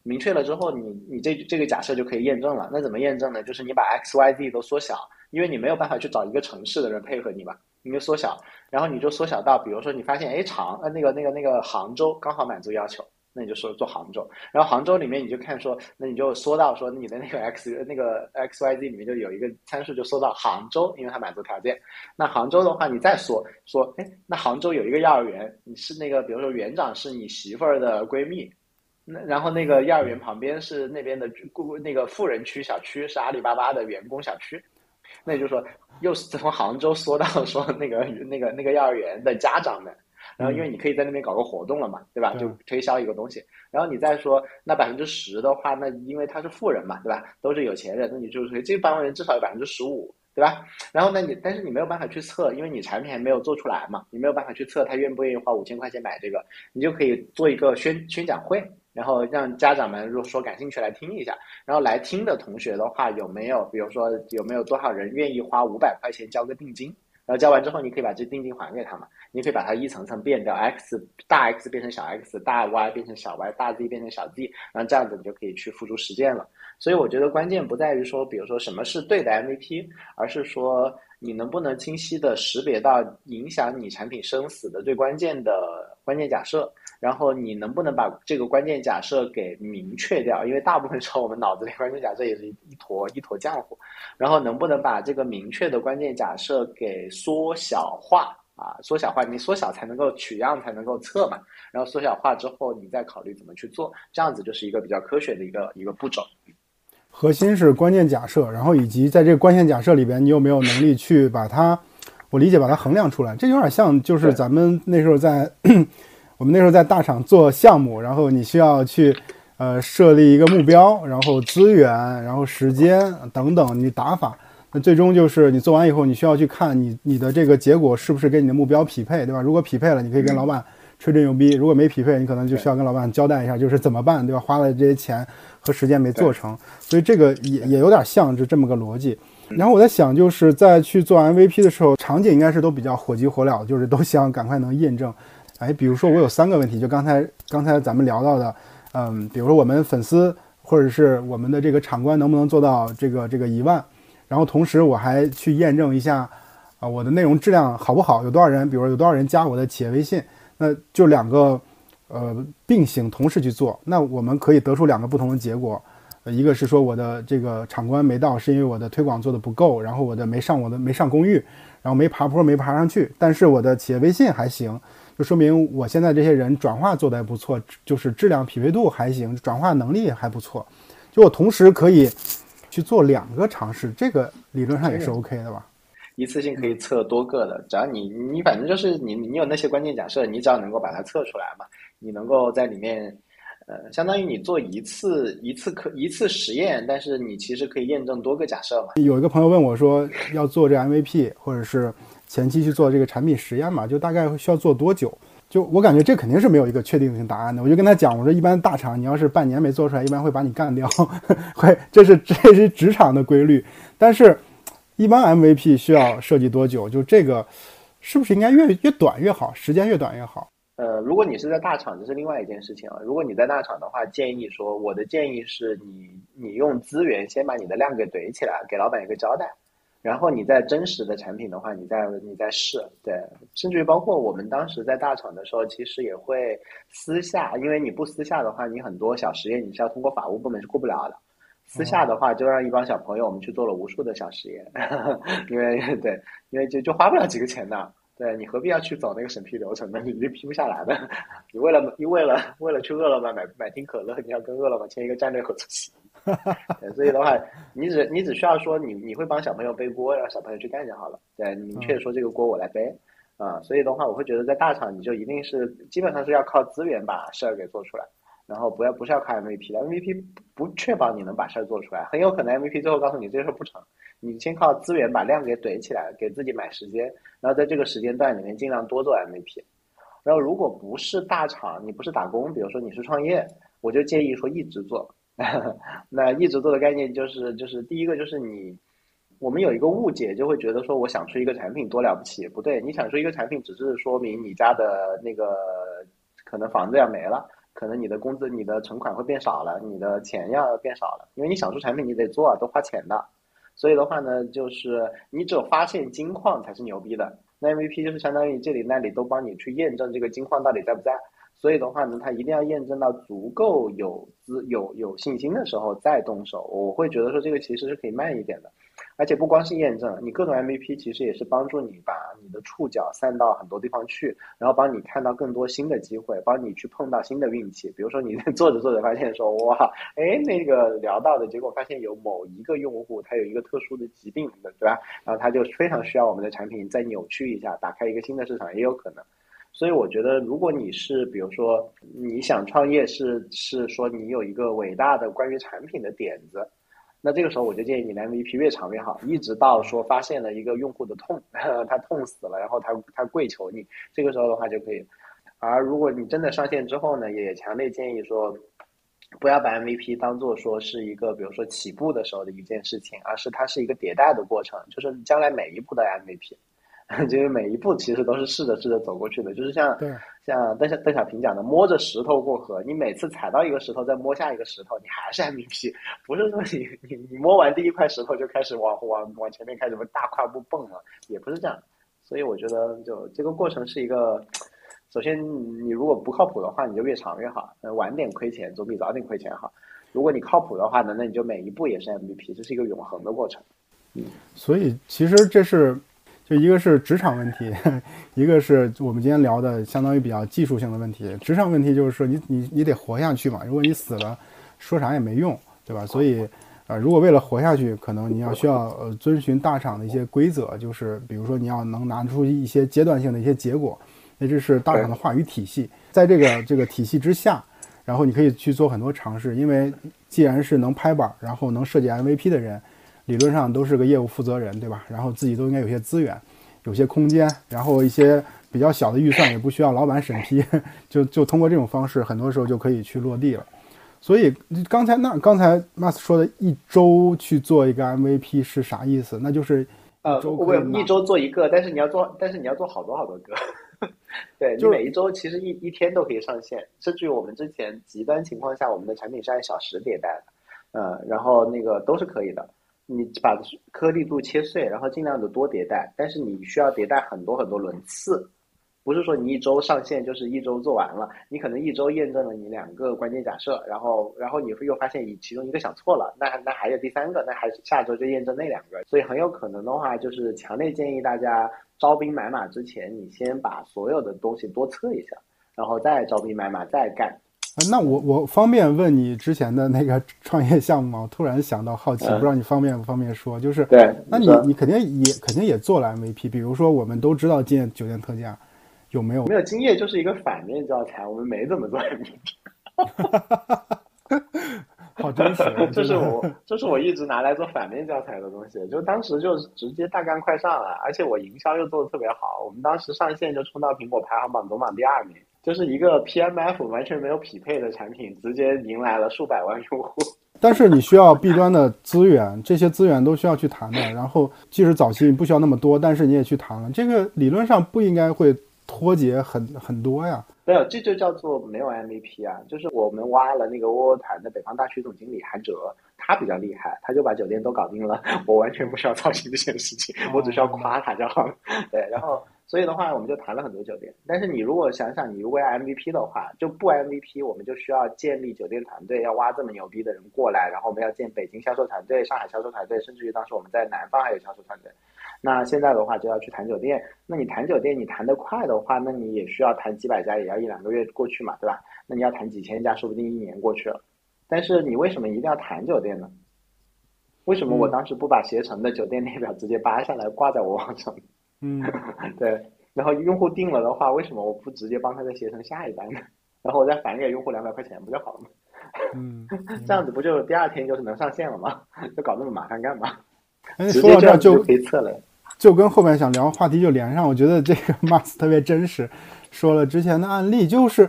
明确了之后，你你这这个假设就可以验证了。那怎么验证呢？就是你把 X Y Z 都缩小，因为你没有办法去找一个城市的人配合你吧，你就缩小，然后你就缩小到，比如说你发现哎长呃那个那个那个杭州刚好满足要求。那你就说做杭州，然后杭州里面你就看说，那你就缩到说你的那个 x 那个 x y z 里面就有一个参数就缩到杭州，因为它满足条件。那杭州的话，你再缩说，哎，那杭州有一个幼儿园，你是那个比如说园长是你媳妇儿的闺蜜，那然后那个幼儿园旁边是那边的顾那个富人区小区是阿里巴巴的员工小区，那也就说又是从杭州缩到说那个那个那个幼儿园的家长们。然后因为你可以在那边搞个活动了嘛，对吧？就推销一个东西。然后你再说那百分之十的话，那因为他是富人嘛，对吧？都是有钱人，那你就是这帮人至少有百分之十五，对吧？然后呢，你但是你没有办法去测，因为你产品还没有做出来嘛，你没有办法去测他愿不愿意花五千块钱买这个，你就可以做一个宣宣讲会。然后让家长们如果说感兴趣来听一下，然后来听的同学的话，有没有比如说有没有多少人愿意花五百块钱交个定金？然后交完之后，你可以把这定金还给他嘛？你可以把它一层层变掉，x 大 X 变成小 x，大 Y 变成小 Y，大 Z 变成小 Z，然后这样子你就可以去付诸实践了。所以我觉得关键不在于说，比如说什么是对的 MVP，而是说你能不能清晰的识别到影响你产品生死的最关键的关键假设。然后你能不能把这个关键假设给明确掉？因为大部分时候我们脑子里关键假设也是一坨一坨浆糊。然后能不能把这个明确的关键假设给缩小化啊？缩小化，你缩小才能够取样，才能够测嘛。然后缩小化之后，你再考虑怎么去做，这样子就是一个比较科学的一个一个步骤。核心是关键假设，然后以及在这个关键假设里边，你有没有能力去把它，我理解把它衡量出来。这有点像就是咱们那时候在。我们那时候在大厂做项目，然后你需要去，呃，设立一个目标，然后资源，然后时间等等，你打法，那最终就是你做完以后，你需要去看你你的这个结果是不是跟你的目标匹配，对吧？如果匹配了，你可以跟老板吹吹牛逼；如果没匹配，你可能就需要跟老板交代一下，就是怎么办，对吧？花了这些钱和时间没做成，所以这个也也有点像是这么个逻辑。然后我在想，就是在去做 MVP 的时候，场景应该是都比较火急火燎，就是都希望赶快能验证。哎，比如说我有三个问题，就刚才刚才咱们聊到的，嗯，比如说我们粉丝或者是我们的这个场官能不能做到这个这个一万，然后同时我还去验证一下啊我的内容质量好不好，有多少人，比如说有多少人加我的企业微信，那就两个呃并行同时去做，那我们可以得出两个不同的结果，一个是说我的这个场官没到，是因为我的推广做的不够，然后我的没上我的没上公寓，然后没爬坡没爬上去，但是我的企业微信还行。就说明我现在这些人转化做的还不错，就是质量匹配度还行，转化能力还不错。就我同时可以去做两个尝试，这个理论上也是 OK 的吧？一次性可以测多个的，只要你你反正就是你你有那些关键假设，你只要能够把它测出来嘛，你能够在里面呃，相当于你做一次一次可一次实验，但是你其实可以验证多个假设嘛。有一个朋友问我说，要做这 MVP 或者是。前期去做这个产品实验嘛，就大概需要做多久？就我感觉这肯定是没有一个确定性答案的。我就跟他讲，我说一般大厂你要是半年没做出来，一般会把你干掉，会这是这是职场的规律。但是，一般 MVP 需要设计多久？就这个是不是应该越越短越好？时间越短越好？呃，如果你是在大厂，这是另外一件事情啊。如果你在大厂的话，建议说，我的建议是你你用资源先把你的量给怼起来，给老板一个交代。然后你在真实的产品的话，你在你在试，对，甚至于包括我们当时在大厂的时候，其实也会私下，因为你不私下的话，你很多小实验你是要通过法务部门是过不了的。私下的话，就让一帮小朋友我们去做了无数的小实验，因为对，因为就就花不了几个钱的，对你何必要去走那个审批流程呢？你就批不下来的。你为了你为了为了去饿了么买买瓶可乐，你要跟饿了么签一个战略合作协议。所以的话，你只你只需要说你你会帮小朋友背锅，让小朋友去干就好了。对，明确说这个锅我来背啊。所以的话，我会觉得在大厂你就一定是基本上是要靠资源把事儿给做出来，然后不要不是要靠 MVP 的，MVP 不确保你能把事儿做出来，很有可能 MVP 最后告诉你这事儿不成。你先靠资源把量给怼起来，给自己买时间，然后在这个时间段里面尽量多做 MVP。然后如果不是大厂，你不是打工，比如说你是创业，我就建议说一直做。那一直做的概念就是，就是第一个就是你，我们有一个误解，就会觉得说我想出一个产品多了不起，不对，你想出一个产品只是说明你家的那个可能房子要没了，可能你的工资、你的存款会变少了，你的钱要变少了，因为你想出产品你得做，啊都花钱的，所以的话呢，就是你只有发现金矿才是牛逼的，那 MVP 就是相当于这里那里都帮你去验证这个金矿到底在不在。所以的话呢，他一定要验证到足够有资有有信心的时候再动手。我会觉得说这个其实是可以慢一点的，而且不光是验证，你各种 MVP 其实也是帮助你把你的触角散到很多地方去，然后帮你看到更多新的机会，帮你去碰到新的运气。比如说你 做着做着发现说哇，哎那个聊到的结果发现有某一个用户他有一个特殊的疾病，对吧？然后他就非常需要我们的产品再扭曲一下，打开一个新的市场也有可能。所以我觉得，如果你是比如说你想创业，是是说你有一个伟大的关于产品的点子，那这个时候我就建议你 MVP 越长越好，一直到说发现了一个用户的痛，他痛死了，然后他他跪求你，这个时候的话就可以。而如果你真的上线之后呢，也强烈建议说，不要把 MVP 当做说是一个比如说起步的时候的一件事情，而是它是一个迭代的过程，就是将来每一步的 MVP。就是每一步其实都是试着试着走过去的，就是像像邓小邓小平讲的，摸着石头过河。你每次踩到一个石头，再摸下一个石头，你还是 MVP，不是说你你你摸完第一块石头就开始往往往前面开始大跨步蹦了，也不是这样。所以我觉得，就这个过程是一个，首先你如果不靠谱的话，你就越长越好，晚点亏钱总比早点亏钱好。如果你靠谱的话呢，那你就每一步也是 MVP，这是一个永恒的过程。嗯，所以其实这是。一个是职场问题，一个是我们今天聊的相当于比较技术性的问题。职场问题就是说，你你你得活下去嘛。如果你死了，说啥也没用，对吧？所以，呃，如果为了活下去，可能你要需要呃遵循大厂的一些规则，就是比如说你要能拿出一些阶段性的一些结果，那这是大厂的话语体系。在这个这个体系之下，然后你可以去做很多尝试，因为既然是能拍板，然后能设计 MVP 的人。理论上都是个业务负责人，对吧？然后自己都应该有些资源，有些空间，然后一些比较小的预算也不需要老板审批，就就通过这种方式，很多时候就可以去落地了。所以刚才那刚才 Mas 说的一周去做一个 MVP 是啥意思？那就是呃，我一周做一个，但是你要做，但是你要做好多好多个。对你每一周其实一一天都可以上线，甚至于我们之前极端情况下，我们的产品是按小时迭代的，呃，然后那个都是可以的。你把颗粒度切碎，然后尽量的多迭代，但是你需要迭代很多很多轮次，不是说你一周上线就是一周做完了，你可能一周验证了你两个关键假设，然后然后你会又发现你其中一个想错了，那那还有第三个，那还是下周就验证那两个，所以很有可能的话，就是强烈建议大家招兵买马之前，你先把所有的东西多测一下，然后再招兵买马再干。那我我方便问你之前的那个创业项目吗？我突然想到好奇，不知道你方便不方便说？就是，对，那你你肯定也肯定也做了 MVP，比如说我们都知道今酒店特价，有没有？没有经验就是一个反面教材，我们没怎么做 MVP。好真实，这是我这是我一直拿来做反面教材的东西，就当时就直接大干快上了，而且我营销又做的特别好，我们当时上线就冲到苹果排行榜总榜第二名。就是一个 PMF 完全没有匹配的产品，直接迎来了数百万用户。但是你需要 B 端的资源，这些资源都需要去谈的。然后即使早期你不需要那么多，但是你也去谈了，这个理论上不应该会脱节很很多呀。没有，这就叫做没有 MVP 啊。就是我们挖了那个窝窝团的北方大区总经理韩哲，他比较厉害，他就把酒店都搞定了。我完全不需要操心这件事情，我只需要夸他就好了。对，然后。所以的话，我们就谈了很多酒店。但是你如果想想，你如果要 MVP 的话，就不 MVP，我们就需要建立酒店团队，要挖这么牛逼的人过来，然后我们要建北京销售团队、上海销售团队，甚至于当时我们在南方还有销售团队。那现在的话就要去谈酒店。那你谈酒店，你谈得快的话，那你也需要谈几百家，也要一两个月过去嘛，对吧？那你要谈几千家，说不定一年过去了。但是你为什么一定要谈酒店呢？为什么我当时不把携程的酒店列表直接扒下来挂在我网上？对，然后用户定了的话，为什么我不直接帮他再携程下一单呢？然后我再返给用户两百块钱，不就好了吗？嗯，这样子不就第二天就是能上线了吗？就搞那么麻烦干嘛？哎说到这就可以测了，就跟后面想聊话题就连上。我觉得这个 Mas 特别真实，说了之前的案例，就是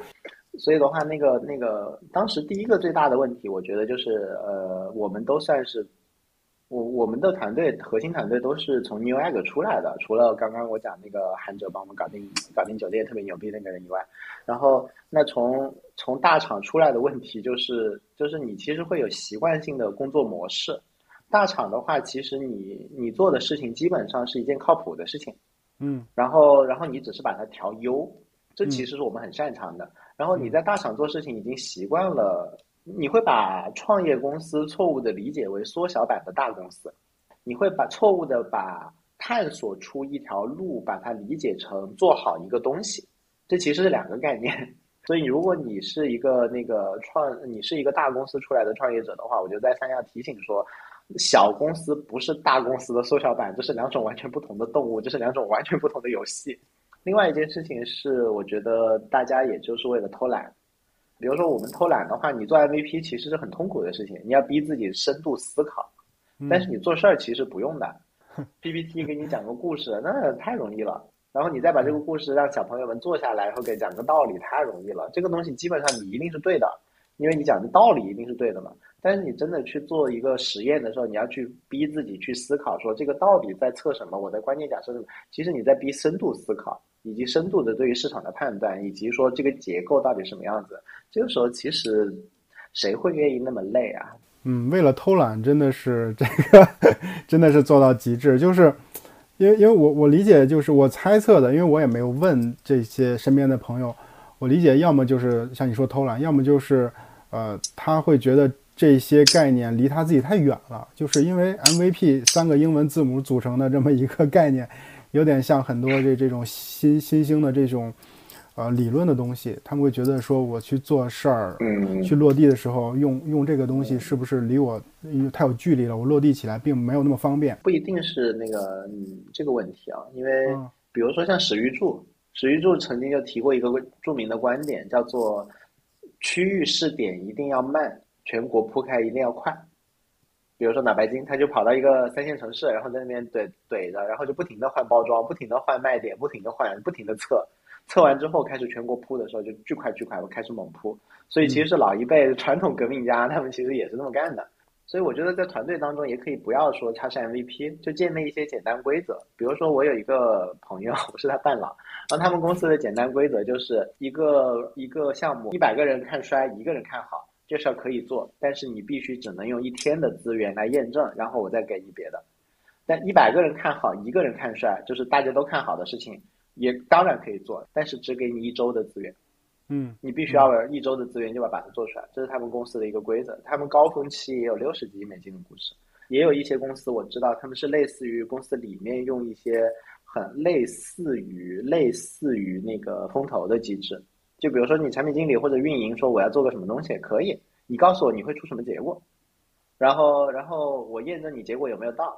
所以的话，那个那个当时第一个最大的问题，我觉得就是呃，我们都算是。我我们的团队核心团队都是从 New Egg 出来的，除了刚刚我讲那个韩哲帮我们搞定搞定酒店特别牛逼那个人以外，然后那从从大厂出来的问题就是就是你其实会有习惯性的工作模式，大厂的话其实你你做的事情基本上是一件靠谱的事情，嗯，然后然后你只是把它调优，这其实是我们很擅长的，然后你在大厂做事情已经习惯了。你会把创业公司错误的理解为缩小版的大公司，你会把错误的把探索出一条路，把它理解成做好一个东西，这其实是两个概念。所以，如果你是一个那个创，你是一个大公司出来的创业者的话，我就再三要提醒说，小公司不是大公司的缩小版，这是两种完全不同的动物，这是两种完全不同的游戏。另外一件事情是，我觉得大家也就是为了偷懒。比如说我们偷懒的话，你做 MVP 其实是很痛苦的事情，你要逼自己深度思考。但是你做事儿其实不用的，PPT 给你讲个故事，那太容易了。然后你再把这个故事让小朋友们坐下来，然后给讲个道理，太容易了。这个东西基本上你一定是对的，因为你讲的道理一定是对的嘛。但是你真的去做一个实验的时候，你要去逼自己去思考，说这个到底在测什么？我的关键假设是什么？其实你在逼深度思考。以及深度的对于市场的判断，以及说这个结构到底什么样子，这个时候其实谁会愿意那么累啊？嗯，为了偷懒，真的是这个真的是做到极致。就是因为因为我我理解，就是我猜测的，因为我也没有问这些身边的朋友，我理解要么就是像你说偷懒，要么就是呃他会觉得这些概念离他自己太远了，就是因为 MVP 三个英文字母组成的这么一个概念。有点像很多这这种新新兴的这种，呃，理论的东西，他们会觉得说，我去做事儿，去落地的时候，用用这个东西是不是离我太有距离了？我落地起来并没有那么方便。不一定是那个嗯这个问题啊，因为比如说像史玉柱，史玉柱曾经就提过一个著名的观点，叫做区域试点一定要慢，全国铺开一定要快。比如说脑白金，他就跑到一个三线城市，然后在那边怼怼着，然后就不停的换包装，不停的换卖点，不停的换，不停的测，测完之后开始全国铺的时候就巨快巨快，我开始猛铺。所以其实是老一辈传统革命家，他们其实也是这么干的。所以我觉得在团队当中也可以不要说他是 MVP，就建立一些简单规则。比如说我有一个朋友，我是他伴郎，然后他们公司的简单规则就是一个一个项目，一百个人看衰，一个人看好。这事儿可以做，但是你必须只能用一天的资源来验证，然后我再给你别的。但一百个人看好，一个人看衰，就是大家都看好的事情，也当然可以做，但是只给你一周的资源。嗯，你必须要一周的资源就把把它做出来，这是他们公司的一个规则。他们高峰期也有六十几亿美金的估值，也有一些公司我知道他们是类似于公司里面用一些很类似于类似于那个风投的机制。就比如说你产品经理或者运营说我要做个什么东西，可以，你告诉我你会出什么结果，然后然后我验证你结果有没有到，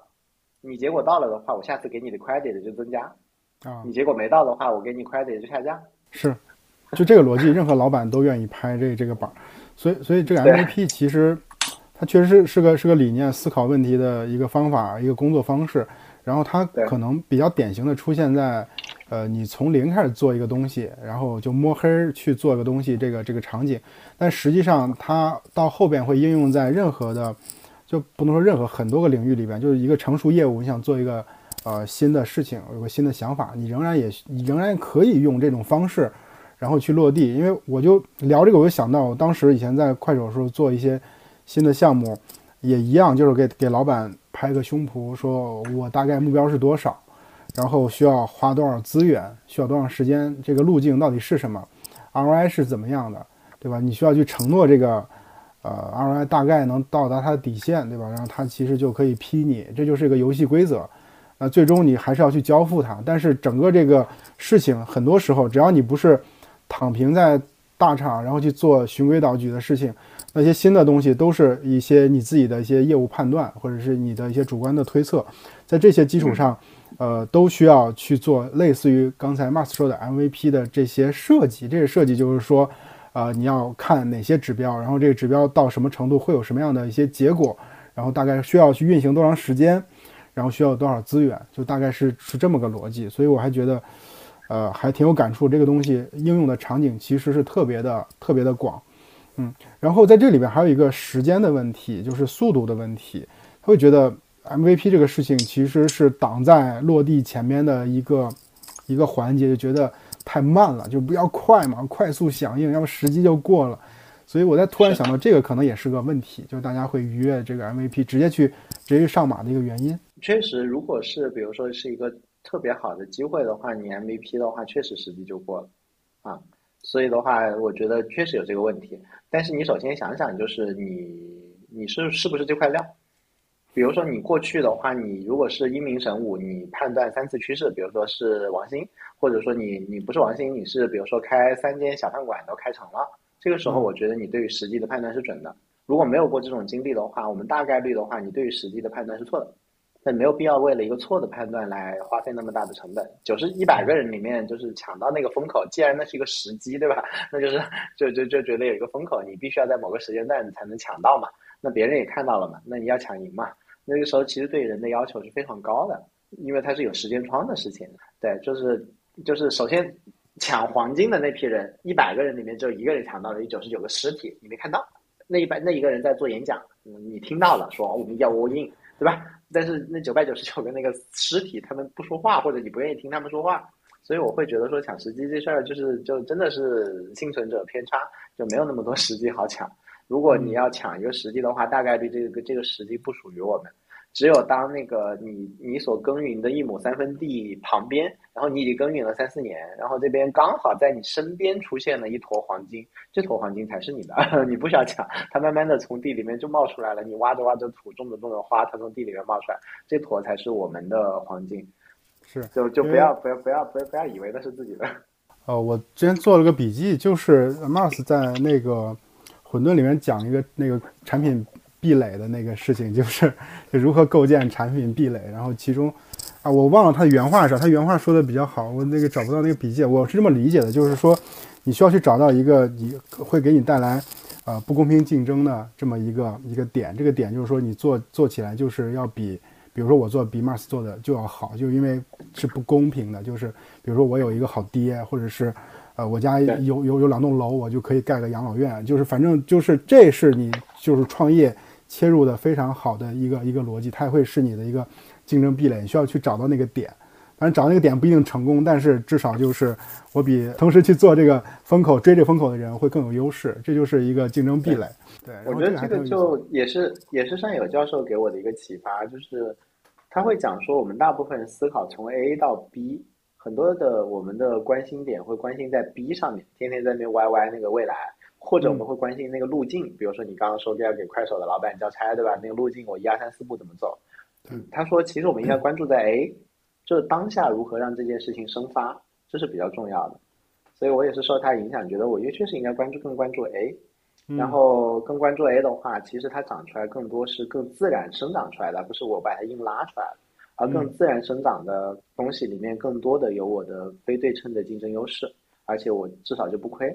你结果到了的话，我下次给你的 credit 就增加，啊，你结果没到的话，我给你 credit 就下降。是，就这个逻辑，任何老板都愿意拍这这个板儿，所以所以这个 MVP 其实它确实是是个是个理念，思考问题的一个方法，一个工作方式，然后它可能比较典型的出现在。呃，你从零开始做一个东西，然后就摸黑去做一个东西，这个这个场景，但实际上它到后边会应用在任何的，就不能说任何很多个领域里边，就是一个成熟业务，你想做一个呃新的事情，有个新的想法，你仍然也你仍然可以用这种方式，然后去落地。因为我就聊这个，我就想到我当时以前在快手的时候做一些新的项目，也一样，就是给给老板拍个胸脯，说我大概目标是多少。然后需要花多少资源，需要多长时间？这个路径到底是什么？ROI 是怎么样的，对吧？你需要去承诺这个，呃，ROI 大概能到达它的底线，对吧？然后它其实就可以批你，这就是一个游戏规则。那最终你还是要去交付它。但是整个这个事情，很多时候只要你不是躺平在大厂，然后去做循规蹈矩的事情，那些新的东西都是一些你自己的一些业务判断，或者是你的一些主观的推测，在这些基础上。呃，都需要去做类似于刚才 Max 说的 MVP 的这些设计。这个设计就是说，呃，你要看哪些指标，然后这个指标到什么程度会有什么样的一些结果，然后大概需要去运行多长时间，然后需要多少资源，就大概是是这么个逻辑。所以我还觉得，呃，还挺有感触。这个东西应用的场景其实是特别的特别的广，嗯。然后在这里边还有一个时间的问题，就是速度的问题。他会觉得。MVP 这个事情其实是挡在落地前面的一个一个环节，就觉得太慢了，就不要快嘛，快速响应，要不时机就过了。所以我在突然想到，这个可能也是个问题，就是大家会逾越这个 MVP，直接去直接上马的一个原因。确实，如果是比如说是一个特别好的机会的话，你 MVP 的话，确实时机就过了啊。所以的话，我觉得确实有这个问题。但是你首先想想，就是你你是是不是这块料？比如说你过去的话，你如果是英明神武，你判断三次趋势，比如说是王兴，或者说你你不是王兴，你是比如说开三间小饭馆都开成了，这个时候我觉得你对于实际的判断是准的。如果没有过这种经历的话，我们大概率的话，你对于实际的判断是错的。那没有必要为了一个错的判断来花费那么大的成本。九十一百个人里面，就是抢到那个风口，既然那是一个时机，对吧？那就是就就就觉得有一个风口，你必须要在某个时间段你才能抢到嘛。那别人也看到了嘛，那你要抢赢嘛。那个时候其实对人的要求是非常高的，因为它是有时间窗的事情。对，就是就是首先抢黄金的那批人，一百个人里面只有一个人抢到了，有九十九个尸体你没看到。那一百那一个人在做演讲，你听到了，说我们要 all in，对吧？但是那九百九十九个那个尸体，他们不说话，或者你不愿意听他们说话，所以我会觉得说抢时机这事儿，就是就真的是幸存者偏差，就没有那么多时机好抢。如果你要抢一个时机的话，大概率这个这个时机不属于我们。只有当那个你你所耕耘的一亩三分地旁边，然后你已经耕耘了三四年，然后这边刚好在你身边出现了一坨黄金，这坨黄金才是你的，你不需要抢，它慢慢的从地里面就冒出来了。你挖着挖着土，种着种着花，它从地里面冒出来，这坨才是我们的黄金。是，就就不要不要不要不要不要以为那是自己的。呃，我之前做了个笔记，就是 Mars 在那个混沌里面讲一个那个产品。壁垒的那个事情就是如何构建产品壁垒，然后其中啊，我忘了他的原话是啥，他原话说的比较好，我那个找不到那个笔记，我是这么理解的，就是说你需要去找到一个你会给你带来呃不公平竞争的这么一个一个点，这个点就是说你做做起来就是要比，比如说我做比 Mars 做的就要好，就因为是不公平的，就是比如说我有一个好爹，或者是呃我家有有有两栋楼，我就可以盖个养老院，就是反正就是这是你就是创业。切入的非常好的一个一个逻辑，它也会是你的一个竞争壁垒，你需要去找到那个点。反正找那个点不一定成功，但是至少就是我比同时去做这个风口、追这风口的人会更有优势，这就是一个竞争壁垒。对，我觉得这个就也是也是善友教授给我的一个启发，就是他会讲说，我们大部分人思考从 A 到 B，很多的我们的关心点会关心在 B 上面，天天在那歪歪那个未来。或者我们会关心那个路径，比如说你刚刚说要给快手的老板交差，对吧？那个路径我一二三四步怎么走？嗯，他说其实我们应该关注在 A，就是当下如何让这件事情生发，这是比较重要的。所以我也是受他影响，觉得我也确实应该关注更关注 A，然后更关注 A 的话，其实它长出来更多是更自然生长出来的，不是我把它硬拉出来的，而更自然生长的东西里面更多的有我的非对称的竞争优势，而且我至少就不亏。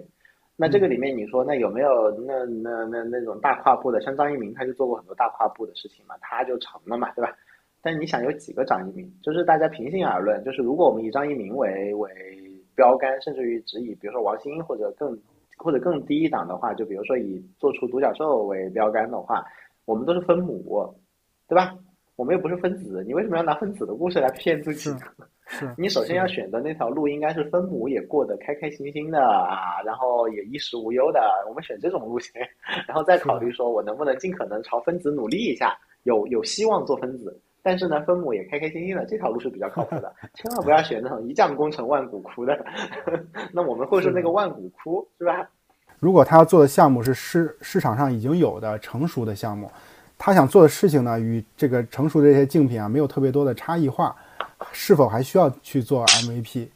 那这个里面，你说那有没有那那那那种大跨步的？像张一鸣，他就做过很多大跨步的事情嘛，他就成了嘛，对吧？但你想有几个张一鸣？就是大家平心而论，就是如果我们以张一鸣为为标杆，甚至于只以比如说王兴或者更或者更低一档的话，就比如说以做出独角兽为标杆的话，我们都是分母，对吧？我们又不是分子，你为什么要拿分子的故事来骗自己？你首先要选的那条路应该是分母也过得开开心心的啊，然后也衣食无忧的。我们选这种路线，然后再考虑说我能不能尽可能朝分子努力一下，有有希望做分子，但是呢，分母也开开心心的，这条路是比较靠谱的。千万不要选那种一将功成万骨枯的，那我们会是那个万骨枯，是吧？如果他要做的项目是市市场上已经有的成熟的项目，他想做的事情呢，与这个成熟的这些竞品啊，没有特别多的差异化。是否还需要去做 MVP？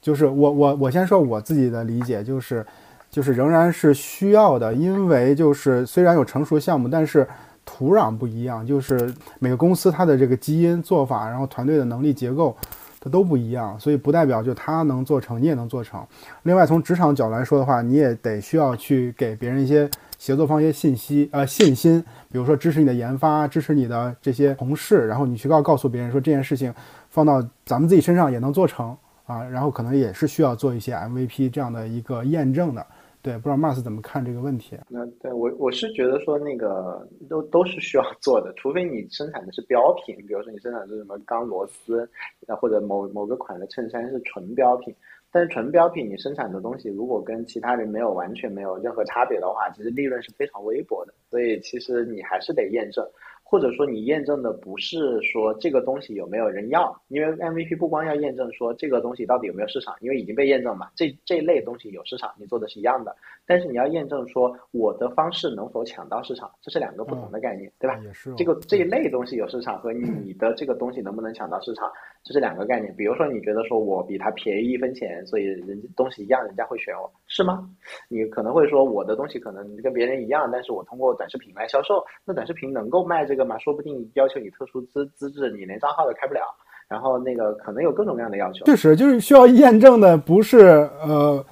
就是我我我先说我自己的理解，就是就是仍然是需要的，因为就是虽然有成熟项目，但是土壤不一样，就是每个公司它的这个基因做法，然后团队的能力结构它都不一样，所以不代表就他能做成，你也能做成。另外从职场角来说的话，你也得需要去给别人一些协作方一些信息呃信心，比如说支持你的研发，支持你的这些同事，然后你去告告诉别人说这件事情。放到咱们自己身上也能做成啊，然后可能也是需要做一些 MVP 这样的一个验证的，对，不知道 Mars 怎么看这个问题？那对我我是觉得说那个都都是需要做的，除非你生产的是标品，比如说你生产的是什么钢螺丝，那或者某某个款的衬衫是纯标品，但是纯标品你生产的东西如果跟其他人没有完全没有任何差别的话，其实利润是非常微薄的，所以其实你还是得验证。或者说你验证的不是说这个东西有没有人要，因为 MVP 不光要验证说这个东西到底有没有市场，因为已经被验证嘛，这这类东西有市场，你做的是一样的。但是你要验证说我的方式能否抢到市场，这是两个不同的概念，对吧？也是。这个这一类东西有市场和你的这个东西能不能抢到市场，这是两个概念。比如说你觉得说我比他便宜一分钱，所以人家东西一样，人家会选我，是吗？你可能会说我的东西可能跟别人一样，但是我通过短视频来销售，那短视频能够卖这个吗？说不定要求你特殊资资质，你连账号都开不了。然后那个可能有各种各样的要求。确实，就是需要验证的不是呃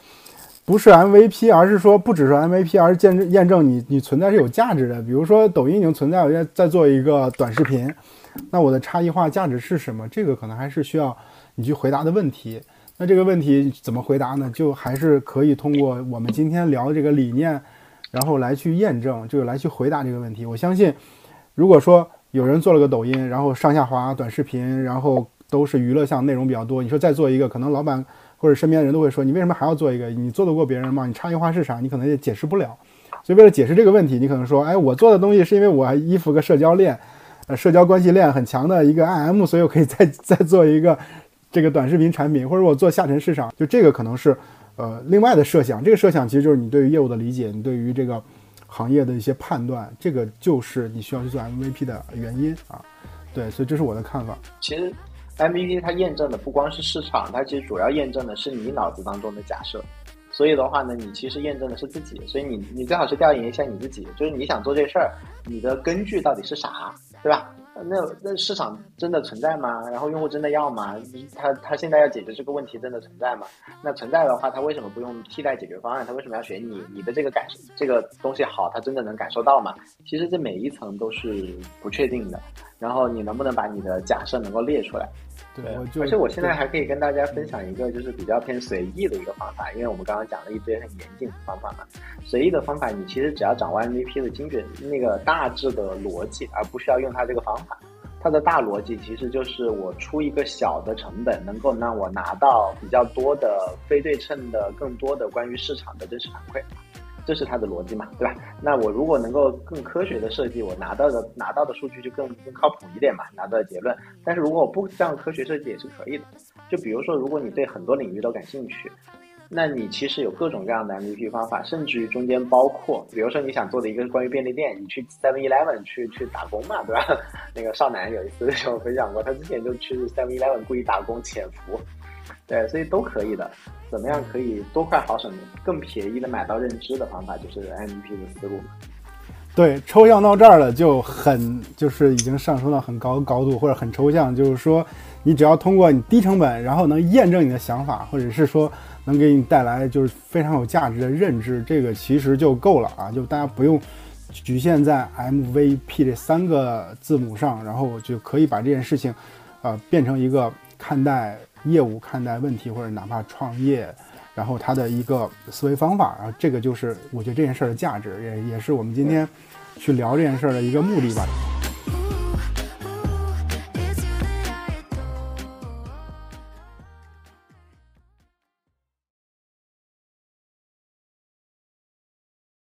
不是 MVP，而是说不只是 MVP，而是验证验证你你存在是有价值的。比如说抖音已经存在，我在在做一个短视频，那我的差异化价值是什么？这个可能还是需要你去回答的问题。那这个问题怎么回答呢？就还是可以通过我们今天聊的这个理念，然后来去验证，就是来去回答这个问题。我相信，如果说有人做了个抖音，然后上下滑短视频，然后都是娱乐项内容比较多，你说再做一个，可能老板或者身边的人都会说，你为什么还要做一个？你做得过别人吗？你差异化市场，你可能也解释不了。所以为了解释这个问题，你可能说，哎，我做的东西是因为我依附个社交链，呃，社交关系链很强的一个 IM，所以我可以再 再做一个。这个短视频产品，或者我做下沉市场，就这个可能是，呃，另外的设想。这个设想其实就是你对于业务的理解，你对于这个行业的一些判断，这个就是你需要去做 MVP 的原因啊。对，所以这是我的看法。其实 MVP 它验证的不光是市场，它其实主要验证的是你脑子当中的假设。所以的话呢，你其实验证的是自己。所以你你最好是调研一下你自己，就是你想做这事儿，你的根据到底是啥，对吧？那那市场真的存在吗？然后用户真的要吗？他他现在要解决这个问题真的存在吗？那存在的话，他为什么不用替代解决方案？他为什么要选你？你的这个感受这个东西好，他真的能感受到吗？其实这每一层都是不确定的。然后你能不能把你的假设能够列出来？对，而且我现在还可以跟大家分享一个就是比较偏随意的一个方法，因为我们刚刚讲了一堆很严谨的方法嘛。随意的方法，你其实只要掌握 MVP 的精准那个大致的逻辑，而不需要用它这个方法。它的大逻辑其实就是我出一个小的成本，能够让我拿到比较多的非对称的更多的关于市场的真实反馈。这是它的逻辑嘛，对吧？那我如果能够更科学的设计，我拿到的拿到的数据就更更靠谱一点嘛，拿到的结论。但是如果我不这样科学设计也是可以的。就比如说，如果你对很多领域都感兴趣，那你其实有各种各样的 MVP 方法，甚至于中间包括，比如说你想做的一个关于便利店，你去 Seven Eleven 去去打工嘛，对吧？那个少男有一次跟我分享过，他之前就去 Seven Eleven 故意打工潜伏。对，所以都可以的。怎么样可以多快好省、更便宜的买到认知的方法，就是 MVP 的思路。对，抽象到这儿了，就很就是已经上升到很高高度，或者很抽象。就是说，你只要通过你低成本，然后能验证你的想法，或者是说能给你带来就是非常有价值的认知，这个其实就够了啊！就大家不用局限在 MVP 这三个字母上，然后就可以把这件事情，呃，变成一个看待。业务看待问题，或者哪怕创业，然后他的一个思维方法，然后这个就是我觉得这件事儿的价值，也也是我们今天去聊这件事儿的一个目的吧。